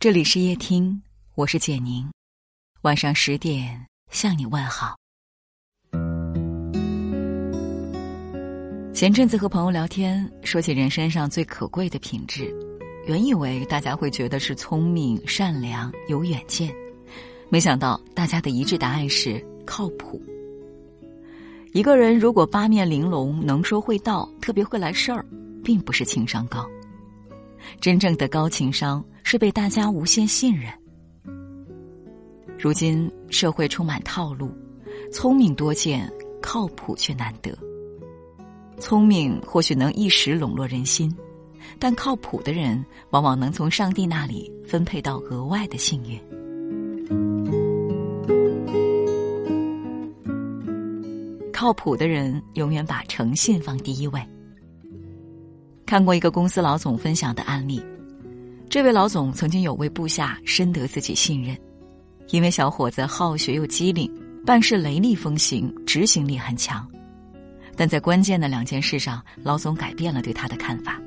这里是夜听，我是简宁，晚上十点向你问好。前阵子和朋友聊天，说起人身上最可贵的品质，原以为大家会觉得是聪明、善良、有远见，没想到大家的一致答案是靠谱。一个人如果八面玲珑、能说会道、特别会来事儿，并不是情商高。真正的高情商是被大家无限信任。如今社会充满套路，聪明多见，靠谱却难得。聪明或许能一时笼络人心，但靠谱的人往往能从上帝那里分配到额外的幸运。靠谱的人永远把诚信放第一位。看过一个公司老总分享的案例，这位老总曾经有位部下深得自己信任，因为小伙子好学又机灵，办事雷厉风行，执行力很强。但在关键的两件事上，老总改变了对他的看法。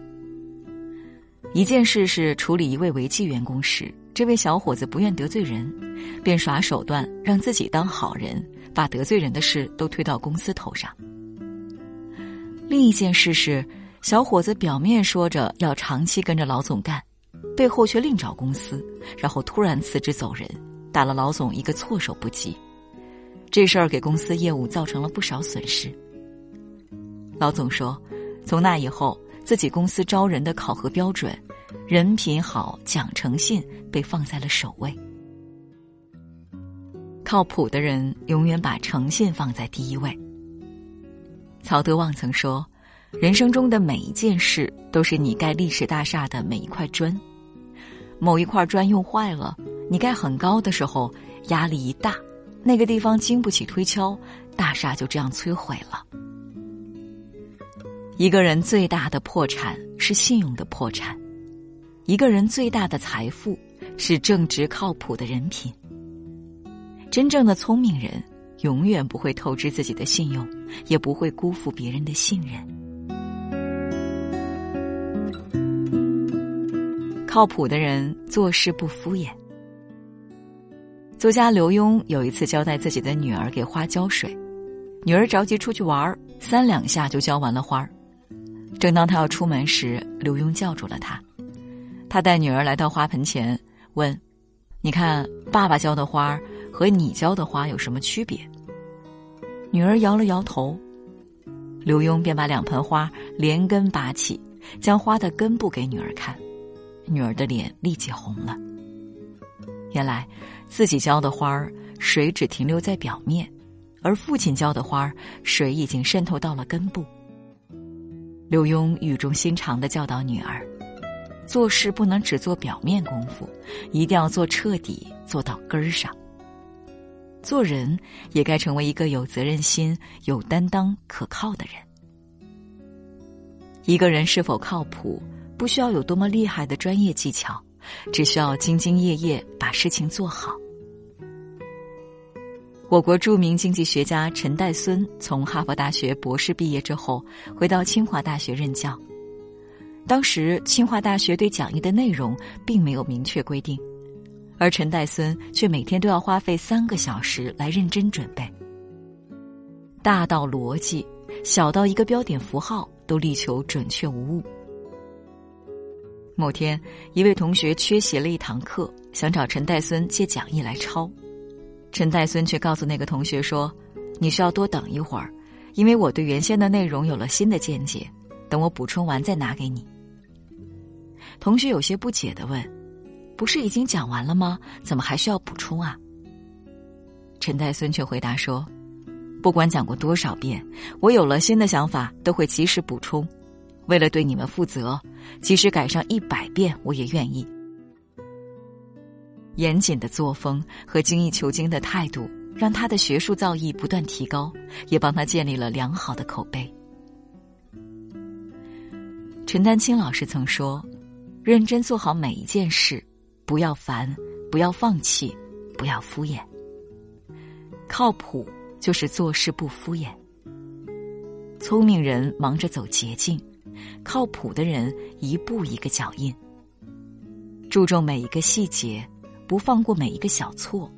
一件事是处理一位违纪员工时，这位小伙子不愿得罪人，便耍手段让自己当好人，把得罪人的事都推到公司头上。另一件事是。小伙子表面说着要长期跟着老总干，背后却另找公司，然后突然辞职走人，打了老总一个措手不及。这事儿给公司业务造成了不少损失。老总说，从那以后，自己公司招人的考核标准，人品好、讲诚信被放在了首位。靠谱的人永远把诚信放在第一位。曹德旺曾说。人生中的每一件事，都是你盖历史大厦的每一块砖。某一块砖用坏了，你盖很高的时候，压力一大，那个地方经不起推敲，大厦就这样摧毁了。一个人最大的破产是信用的破产，一个人最大的财富是正直靠谱的人品。真正的聪明人，永远不会透支自己的信用，也不会辜负别人的信任。靠谱的人做事不敷衍。作家刘墉有一次交代自己的女儿给花浇水，女儿着急出去玩三两下就浇完了花。正当他要出门时，刘墉叫住了他。他带女儿来到花盆前，问：“你看，爸爸浇的花和你浇的花有什么区别？”女儿摇了摇头。刘墉便把两盆花连根拔起，将花的根部给女儿看。女儿的脸立即红了。原来，自己浇的花儿水只停留在表面，而父亲浇的花儿水已经渗透到了根部。刘墉语重心长的教导女儿：做事不能只做表面功夫，一定要做彻底，做到根儿上。做人也该成为一个有责任心、有担当、可靠的人。一个人是否靠谱？不需要有多么厉害的专业技巧，只需要兢兢业业把事情做好。我国著名经济学家陈岱孙从哈佛大学博士毕业之后，回到清华大学任教。当时清华大学对讲义的内容并没有明确规定，而陈岱孙却每天都要花费三个小时来认真准备。大到逻辑，小到一个标点符号，都力求准确无误。某天，一位同学缺席了一堂课，想找陈岱孙借讲义来抄。陈岱孙却告诉那个同学说：“你需要多等一会儿，因为我对原先的内容有了新的见解，等我补充完再拿给你。”同学有些不解的问：“不是已经讲完了吗？怎么还需要补充啊？”陈岱孙却回答说：“不管讲过多少遍，我有了新的想法都会及时补充。”为了对你们负责，即使改上一百遍，我也愿意。严谨的作风和精益求精的态度，让他的学术造诣不断提高，也帮他建立了良好的口碑。陈丹青老师曾说：“认真做好每一件事，不要烦，不要放弃，不要敷衍。靠谱就是做事不敷衍。聪明人忙着走捷径。”靠谱的人一步一个脚印，注重每一个细节，不放过每一个小错，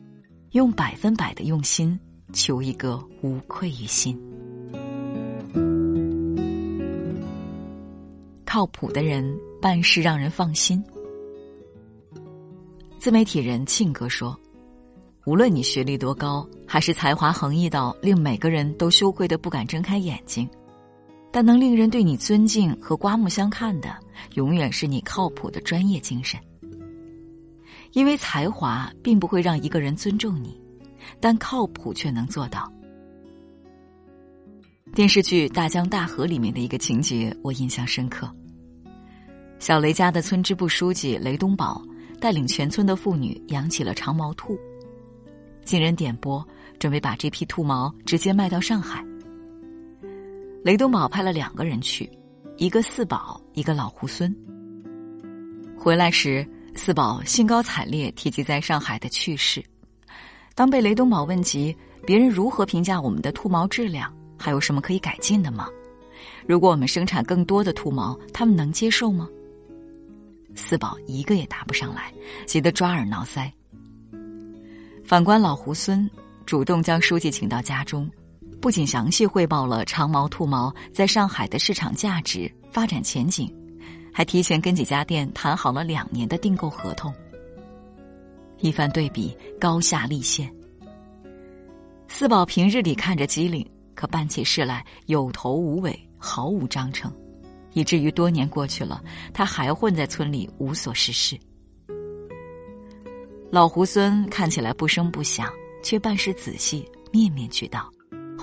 用百分百的用心，求一个无愧于心。靠谱的人办事让人放心。自媒体人庆哥说：“无论你学历多高，还是才华横溢到令每个人都羞愧的不敢睁开眼睛，但能令人对你尊敬和刮目相看的，永远是你靠谱的专业精神。”因为才华并不会让一个人尊重你，但靠谱却能做到。电视剧《大江大河》里面的一个情节我印象深刻。小雷家的村支部书记雷东宝带领全村的妇女养起了长毛兔，经人点拨，准备把这批兔毛直接卖到上海。雷东宝派了两个人去，一个四宝，一个老猢狲。回来时。四宝兴高采烈提及在上海的趣事。当被雷东宝问及别人如何评价我们的兔毛质量，还有什么可以改进的吗？如果我们生产更多的兔毛，他们能接受吗？四宝一个也答不上来，急得抓耳挠腮。反观老猢狲，主动将书记请到家中，不仅详细汇报了长毛兔毛在上海的市场价值、发展前景。还提前跟几家店谈好了两年的订购合同。一番对比，高下立现。四宝平日里看着机灵，可办起事来有头无尾，毫无章程，以至于多年过去了，他还混在村里无所事事。老猢狲看起来不声不响，却办事仔细，面面俱到，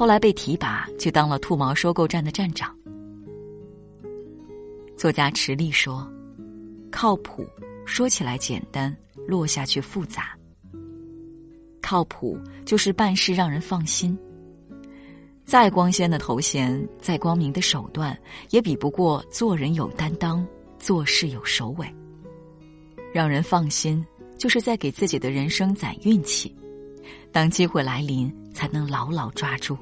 后来被提拔，去当了兔毛收购站的站长。作家池莉说：“靠谱说起来简单，落下去复杂。靠谱就是办事让人放心。再光鲜的头衔，再光明的手段，也比不过做人有担当，做事有首尾。让人放心，就是在给自己的人生攒运气，当机会来临，才能牢牢抓住。”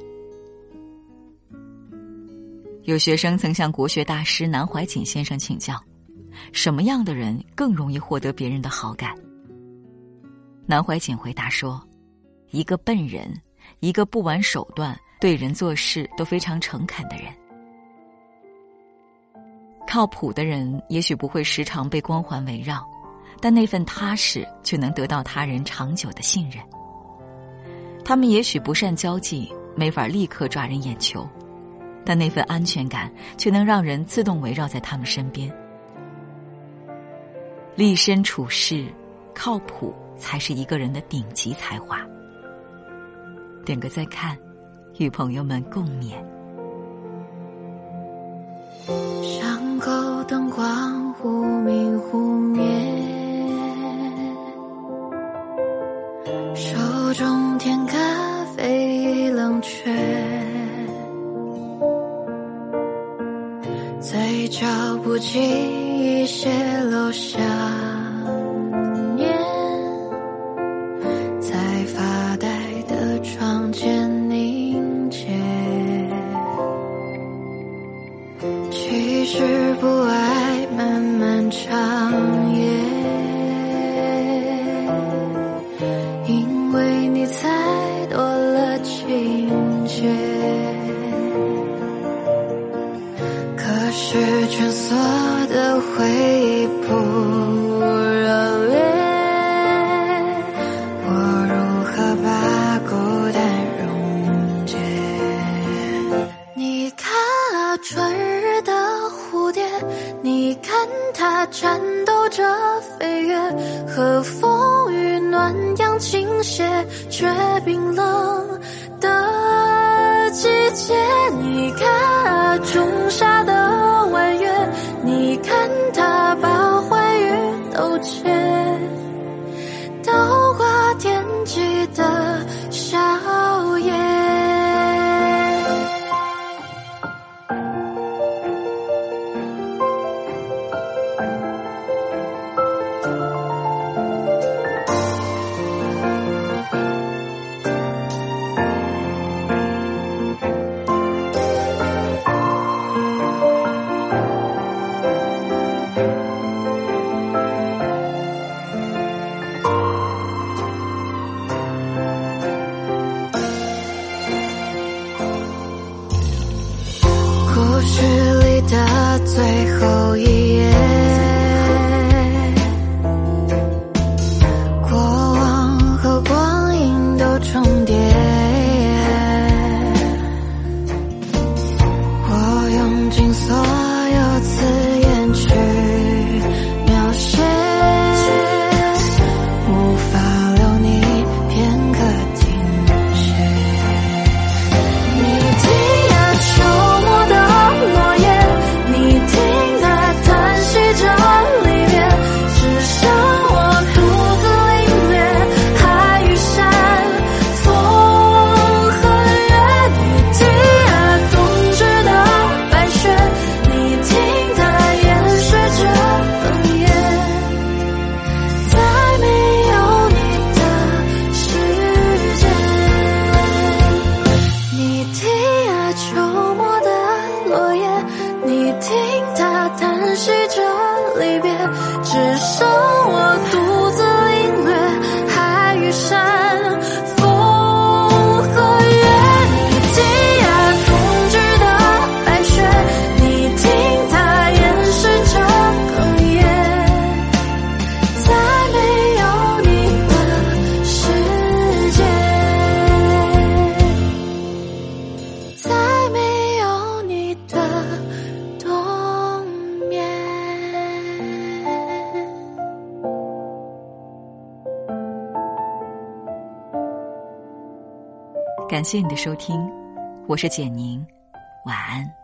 有学生曾向国学大师南怀瑾先生请教：什么样的人更容易获得别人的好感？南怀瑾回答说：“一个笨人，一个不玩手段、对人做事都非常诚恳的人。靠谱的人也许不会时常被光环围绕，但那份踏实却能得到他人长久的信任。他们也许不善交际，没法立刻抓人眼球。”但那份安全感却能让人自动围绕在他们身边。立身处世，靠谱才是一个人的顶级才华。点个再看，与朋友们共勉。巷口灯光忽明忽灭，手中天经意泄露想念，在发呆的窗前凝结。其实不爱漫漫长夜，感谢你的收听，我是简宁，晚安。